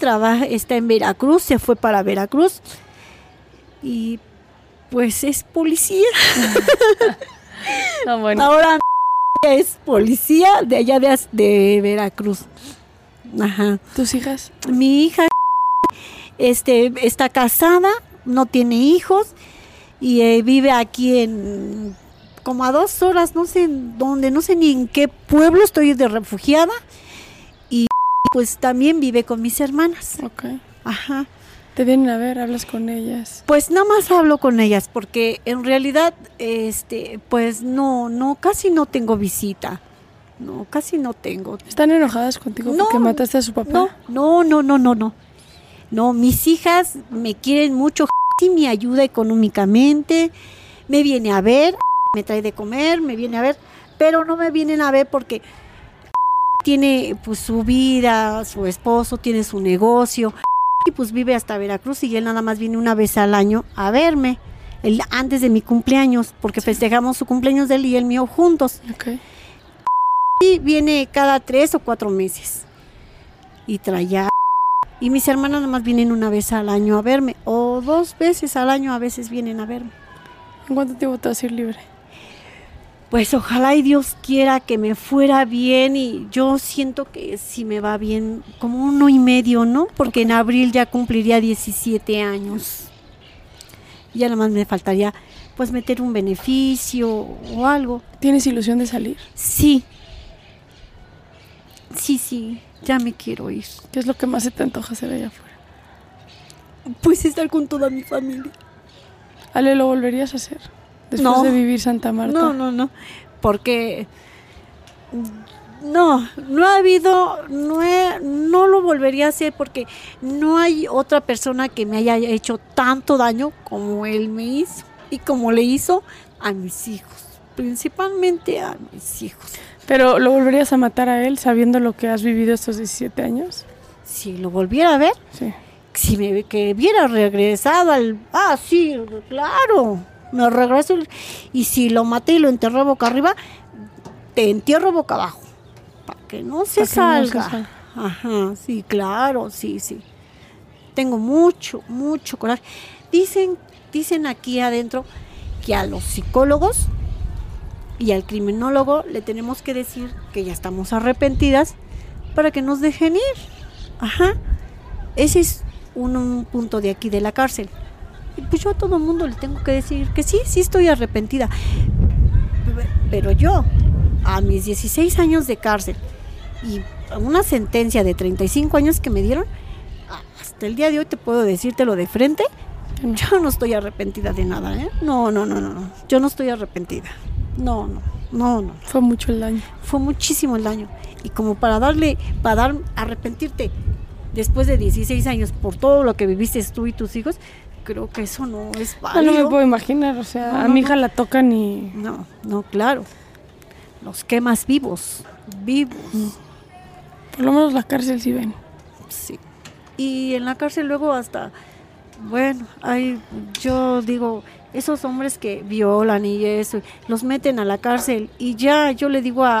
Trabaja, está en Veracruz, se fue para Veracruz y pues es policía. No, bueno. Ahora es policía de allá de, de Veracruz. Ajá. ¿Tus hijas? Mi hija este, está casada, no tiene hijos y eh, vive aquí en como a dos horas, no sé en dónde, no sé ni en qué pueblo estoy de refugiada y pues también vive con mis hermanas. Ok. Ajá. Te vienen a ver, hablas con ellas. Pues nada más hablo con ellas porque en realidad este pues no no casi no tengo visita. No, casi no tengo. ¿Están enojadas contigo No, porque mataste a su papá? No, no, no, no, no, no. No, mis hijas me quieren mucho, me ayuda económicamente, me viene a ver, me trae de comer, me viene a ver, pero no me vienen a ver porque tiene pues su vida, su esposo tiene su negocio y pues vive hasta Veracruz y él nada más viene una vez al año a verme. El, antes de mi cumpleaños, porque festejamos su cumpleaños de él y el mío juntos. Y viene cada tres o cuatro meses. Y trae a- Y mis hermanas nada más vienen una vez al año a verme. O dos veces al año a veces vienen a verme. ¿En cuánto tiempo te vas a ir libre? Pues ojalá y Dios quiera que me fuera bien y yo siento que si me va bien como uno y medio, ¿no? Porque en abril ya cumpliría 17 años. Ya nada más me faltaría pues meter un beneficio o algo. ¿Tienes ilusión de salir? Sí. Sí, sí, ya me quiero ir. ¿Qué es lo que más se te antoja hacer allá afuera? Pues estar con toda mi familia. Ale, ¿lo volverías a hacer? Después No. de vivir Santa Marta. No, no, no. Porque no, no ha habido, no, he- no lo volvería a hacer porque no hay otra persona que me haya hecho tanto daño como él me hizo y como le hizo a mis hijos, principalmente a mis hijos. ¿Pero lo volverías a matar a él sabiendo lo que has vivido estos 17 años? Si lo volviera a ver, Sí. si me que hubiera regresado al ah sí claro me regreso y si lo maté y lo enterré boca arriba te entierro boca abajo para que no se que no se salga salga. ajá sí claro sí sí tengo mucho, mucho coraje. Dicen, dicen aquí adentro que a los psicólogos y al criminólogo le tenemos que decir que ya estamos arrepentidas para que nos dejen ir. Ajá. Ese es un, un punto de aquí de la cárcel. Y pues yo a todo mundo le tengo que decir que sí, sí estoy arrepentida. Pero yo, a mis 16 años de cárcel y una sentencia de 35 años que me dieron, hasta el día de hoy te puedo decírtelo de frente, yo no estoy arrepentida de nada, ¿eh? No, no, no, no, no. Yo no estoy arrepentida. No, no, no, no. Fue mucho el daño. Fue muchísimo el daño. Y como para darle, para dar, arrepentirte después de 16 años por todo lo que viviste tú y tus hijos, creo que eso no es No, válido. no me puedo imaginar, o sea, No, a no, mi hija no. la tocan y... No, no, claro. Los quemas vivos, vivos. Por lo menos la cárcel sí ven. Sí. Y en la cárcel luego hasta, bueno, hay, yo digo, esos hombres que violan y eso, los meten a la cárcel y ya yo le digo a...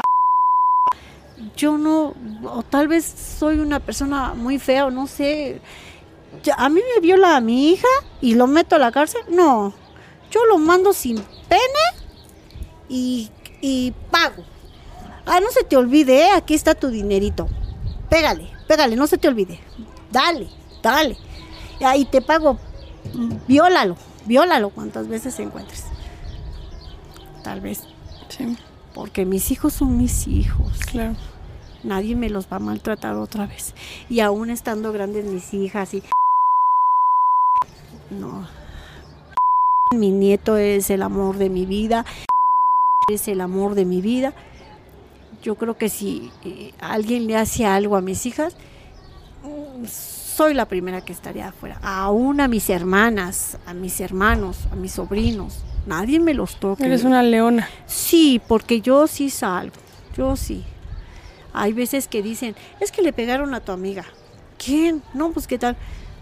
Yo no, o tal vez soy una persona muy fea o no sé. A mí me viola a mi hija y lo meto a la cárcel. No, yo lo mando sin pene y, y pago. Ah, no se te olvide, ¿eh? aquí está tu dinerito. Pégale, pégale, no se te olvide. Dale, dale. Ahí te pago. Viólalo, viólalo cuantas veces encuentres. Tal vez. Sí, Porque mis hijos son mis hijos. claro. Nadie me los va a maltratar otra vez. Y aún estando grandes mis hijas y... No. Mi nieto es el amor de mi vida. Es el amor de mi vida. Yo creo que si eh, alguien le hace algo a mis hijas, mm, soy la primera que estaría afuera. Aún a mis hermanas, a mis hermanos, a mis sobrinos. Nadie me los toque. Eres una leona. Sí, porque yo sí salgo, yo sí. Hay veces que dicen, es que le pegaron a tu amiga. ¿Quién? No, pues qué tal.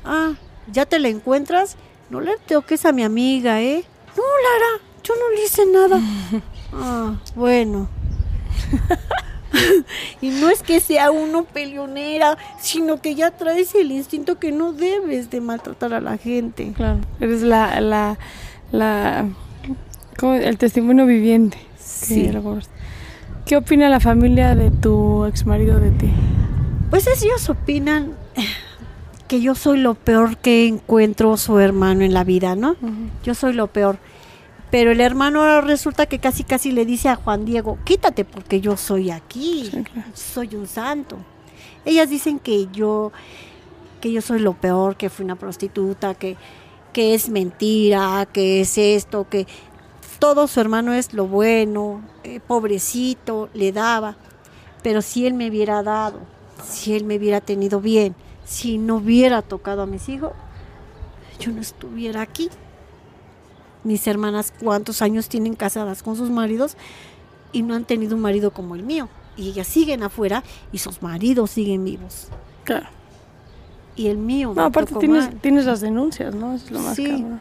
Ah, ya te la encuentras. No le toques a mi amiga, ¿eh? No, Lara, yo no le hice nada. Ah, bueno. y no es que sea uno peleonera, sino que ya traes el instinto que no debes de maltratar a la gente. Claro. Eres la, la, la, el testimonio viviente. Sí. ¿Qué opina la familia de tu ex marido de ti? Pues es- ellos opinan que yo soy lo peor que encuentro su hermano en la vida, ¿no? Yo soy lo peor. Pero el hermano resulta que casi casi le dice a Juan Diego, quítate porque yo soy aquí, Sí, claro. soy un santo. Ellas dicen que yo, que yo soy lo peor, que fui una prostituta, que, que es mentira, que es esto, que todo su hermano es lo bueno, eh, pobrecito, le daba. Pero si él me hubiera dado, si él me hubiera tenido bien, si no hubiera tocado a mis hijos, yo no estuviera aquí. Mis hermanas, ¿cuántos años tienen casadas con sus maridos y no han tenido un marido como el mío? Y ellas siguen afuera y sus maridos siguen vivos. Claro. Y el mío No, aparte tienes, tienes las denuncias, ¿no? Eso es lo más Sí. cabrón.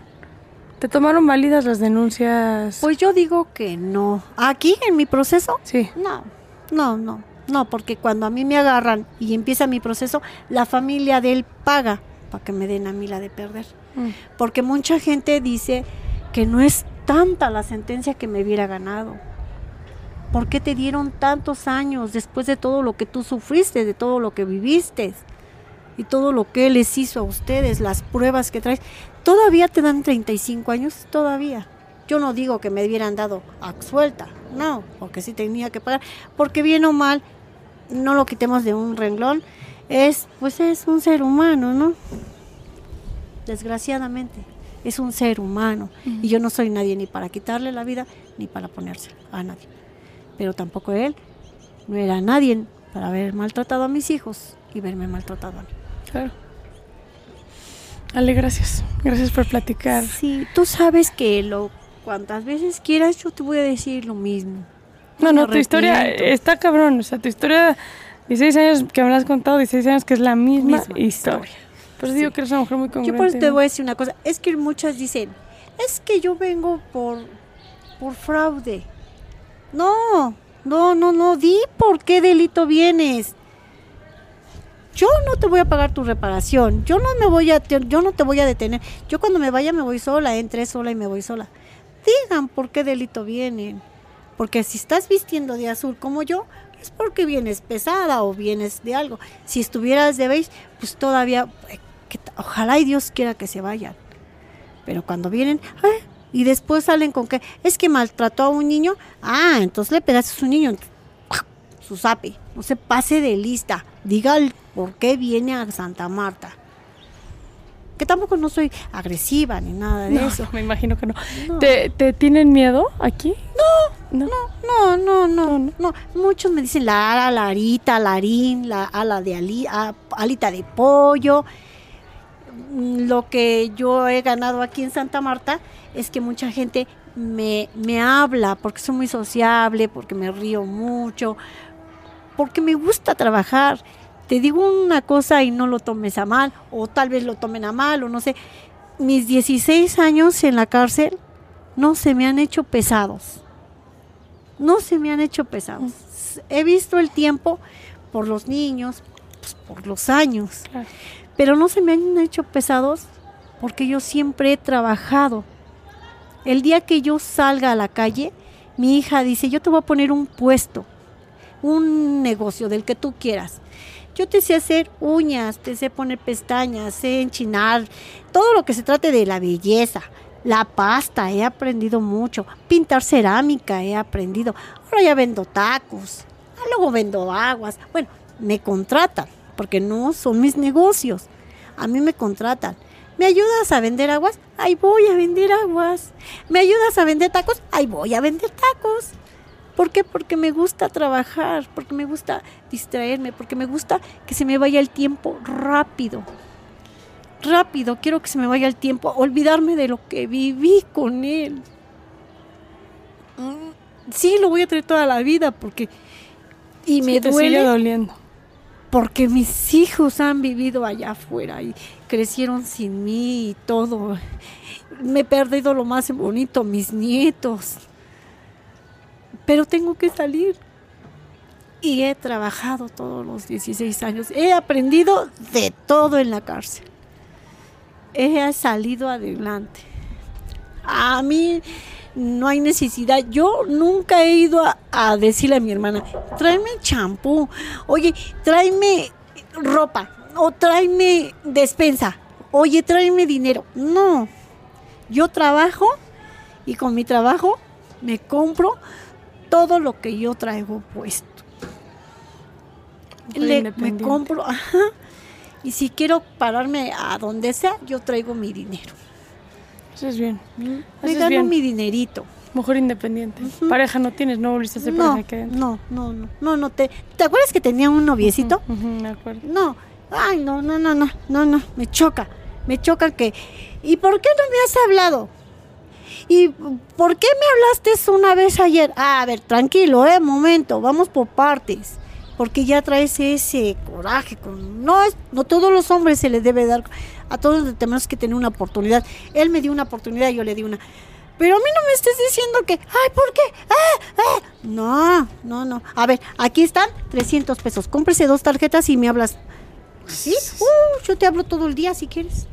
¿Te tomaron válidas las denuncias? Pues yo digo que no. ¿Aquí en mi proceso? sí. No, no, no. No, porque cuando a mí me agarran y empieza mi proceso, la familia de él paga para que me den a mí la de perder. Mm. Porque mucha gente dice que no es tanta la sentencia que me hubiera ganado. ¿Por qué te dieron tantos años después de todo lo que tú sufriste, de todo lo que viviste y todo lo que les hizo a ustedes, las pruebas que traes? ¿Todavía te dan 35 años? Todavía. Yo no digo que me hubieran dado suelta, no, porque sí tenía que pagar, porque bien o mal, no lo quitemos de un renglón, es, pues es un ser humano, ¿no? Desgraciadamente, es un ser humano. Y yo no soy nadie ni para quitarle la vida, ni para ponérsela a nadie. Pero tampoco él no era nadie para haber maltratado a mis hijos y verme maltratado a mí. Claro. Ale, gracias. Gracias por platicar. Sí, tú sabes que lo cuantas veces quieras yo te voy a decir lo mismo. No, no, tu historia está cabrón. O sea, tu historia, 16 años que me la has contado, 16 años que es la misma, Misma historia. historia. Por eso digo que eres una mujer muy Yo congruente. por eso te voy a decir una cosa, es que muchas dicen, es que yo vengo por, por fraude. No, no, no, no, di por qué delito vienes. yo no te voy a pagar tu reparación, yo no me voy a, te- yo no te voy a detener, yo cuando me vaya me voy sola, entré sola y me voy sola. Digan por qué delito vienen, porque si estás vistiendo de azul como yo, es porque vienes pesada o vienes de algo. Si estuvieras de beige, pues todavía, que ojalá y Dios quiera que se vayan. Pero cuando vienen, "Ay", y después salen con que es que maltrató a un niño, ah, entonces le pegaste a su niño, su zape, no se pase de lista, diga el por qué viene a Santa Marta. Que tampoco no soy agresiva ni nada de No, eso. no, me imagino que no. ¿Te, te tienen miedo aquí? No. No. No, no, no, no. Muchos me dicen la ala, la arita, larín, la ala de ali, a- alita de pollo. Mm, Lo que yo he ganado aquí en Santa Marta es que mucha gente me, me habla porque soy muy sociable, porque me río mucho, porque me gusta trabajar. Te digo una cosa y no lo tomes a mal, o tal vez lo tomen a mal, o no sé. Mis 16 años en la cárcel no se me han hecho pesados no se me han hecho pesados. He visto el tiempo por los niños, pues, por los años, Claro. Pero no se me han hecho pesados porque yo siempre he trabajado. El día que yo salga a la calle, mi hija dice, yo te voy a poner un puesto, un negocio del que tú quieras. Yo te sé hacer uñas, te sé poner pestañas, sé enchinar, todo lo que se trate de la belleza. La pasta, he aprendido mucho. Pintar cerámica, he aprendido. Ahora ya vendo tacos. Ah, Luego vendo aguas. Bueno, me contratan, porque no son mis negocios. A mí me contratan. ¿Me ayudas a vender aguas? Ahí voy a vender aguas. ¿Me ayudas a vender tacos? Ahí voy a vender tacos. ¿Por qué? Porque me gusta trabajar, porque me gusta distraerme, porque me gusta que se me vaya el tiempo rápido. Rápido, quiero que se me vaya el tiempo, olvidarme de lo que viví con él. Mm, Sí, lo voy a tener toda la vida porque... Y me sigue duele doliendo. Porque mis hijos han vivido allá afuera y crecieron sin mí y todo. Me he perdido lo más bonito, mis nietos. Pero tengo que salir. Y he trabajado todos los 16 años. He aprendido de todo en la cárcel. He salido adelante. A mí no hay necesidad. Yo nunca he ido a, a decirle a mi hermana, tráeme champú, oye, tráeme ropa, o tráeme despensa, oye, tráeme dinero. No, yo trabajo y con mi trabajo me compro todo lo que yo traigo puesto. Le- me compro, ajá. Y si quiero pararme a donde sea, yo traigo mi dinero. Eso es bien. Me Haces gano bien. mi dinerito. Mujer independiente. Pareja no tienes, no volviste a ser No, pareja no, no, no, no, no te. ¿Te acuerdas que tenía un noviecito? Me acuerdo. No, ay, no, no, no, no, no, no, me choca, me choca que. ¿Y por qué no me has hablado? ¿Y por qué me hablaste una vez ayer? Ah, a ver, tranquilo, eh, momento, vamos por partes. Porque ya traes ese coraje. Con, no, es, no todos los hombres se les debe dar. A todos tenemos que tener una oportunidad. Él me dio una oportunidad, yo le di una. Pero a mí no me estés diciendo que, ay, ¿por qué? Ah, ah. No, no, no. A ver, aquí están 300 pesos. Cómprese dos tarjetas y me hablas. ¿Sí? Uh, yo te hablo todo el día si quieres.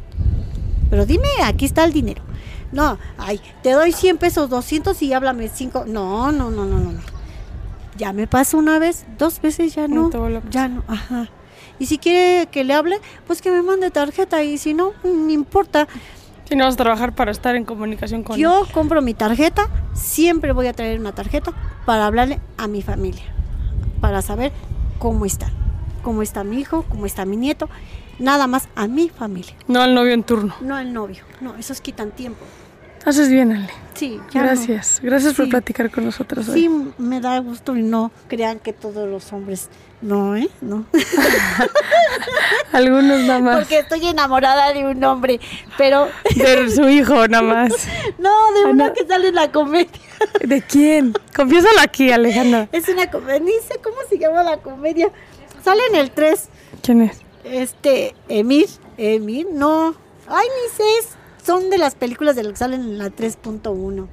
Pero dime, aquí está el dinero. No, ay, te doy 100 pesos, 200 y háblame 5. No, no, no, no, no. Ya me pasó una vez, dos veces ya No ya no, ajá. Y si quiere que le hable, pues que me mande tarjeta y si no, no importa. Si no vas a trabajar para estar en comunicación con Yo compro mi tarjeta, siempre voy a traer una tarjeta para hablarle a mi familia, para saber cómo están, cómo está mi hijo, cómo está mi nieto, nada más a mi familia, No al novio en turno. no al novio. No, esos quitan tiempo. Haces bien, Ale. Sí, no. Gracias. Gracias por Sí. platicar con nosotros hoy. Sí, me da gusto y no crean que todos los hombres, no, ¿eh? No. Algunos nada más. Porque estoy enamorada de un hombre, pero De su hijo nada más. no, de Ah, una no. que sale en la comedia. ¿De quién? Confiésalo aquí, Alejandra. Es una comedia, ni sé cómo se llama la comedia. Sale en el 3. ¿Quién es? Este, Emir, Emir, no. Ay, ni sé, son de las películas de las que salen en la 3.1.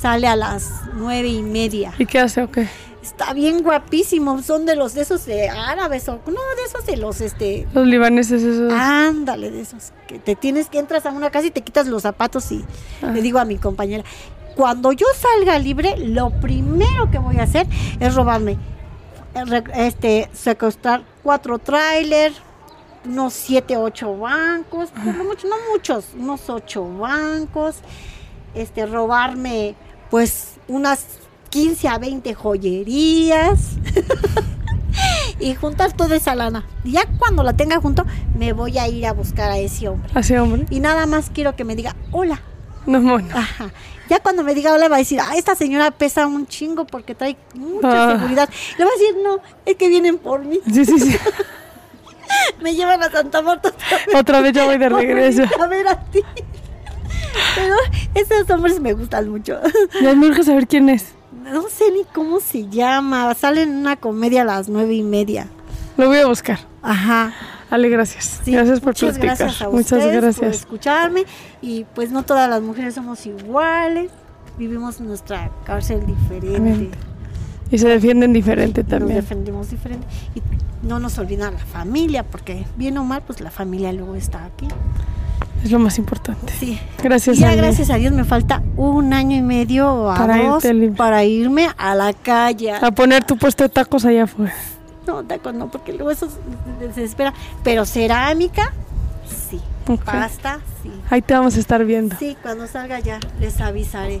Sale a las nueve y media. ¿Y qué hace o qué? Está bien guapísimo. Son de los de esos de árabes o no, de esos de los este. Los libaneses esos. Ándale, de esos. Que te tienes que entras a una casa y te quitas los zapatos y Ah. le digo a mi compañera, cuando yo salga libre, lo primero que voy a hacer es robarme, eh, este, secuestrar cuatro trailers, unos siete, ocho bancos, por lo mucho, no muchos, unos ocho bancos, este, robarme, pues, unas 15 a 20 joyerías. y juntar toda esa lana. Ya cuando la tenga junto, me voy a ir a buscar a ese hombre. Así, hombre. Y nada más quiero que me diga, hola. No, bueno. Ajá. Ya cuando me diga hola va a decir, ah, esta señora pesa un chingo porque trae mucha Ah. seguridad. Le va a decir, no, es que vienen por mí. Sí, sí, sí. Me llevan a Santa Marta otra vez. Otra vez ya voy de regreso. A ver a ti. Pero esos hombres me gustan mucho. Ya me urge saber quién es. No sé ni cómo se llama. Sale en una comedia a las nueve y media. Lo voy a buscar. Ajá. Ale, gracias. Sí, gracias por muchas platicar. gracias a Muchas ustedes por gracias. escucharme y pues no todas las mujeres somos iguales, vivimos nuestra cárcel diferente, Diferente. Y se defienden diferente nos también. defendemos diferente y no nos olvida la familia porque bien o mal pues la familia luego está aquí. Es lo más importante. Sí. Gracias, ya Ale. gracias a Dios me falta un año y medio a Para dos para irme a la calle. A poner tu puesto de tacos allá afuera. No, tacos no, porque luego eso se desespera. Pero cerámica, sí. Ok. Pasta, sí. Ahí te vamos a estar viendo. Sí, cuando salga ya les avisaré.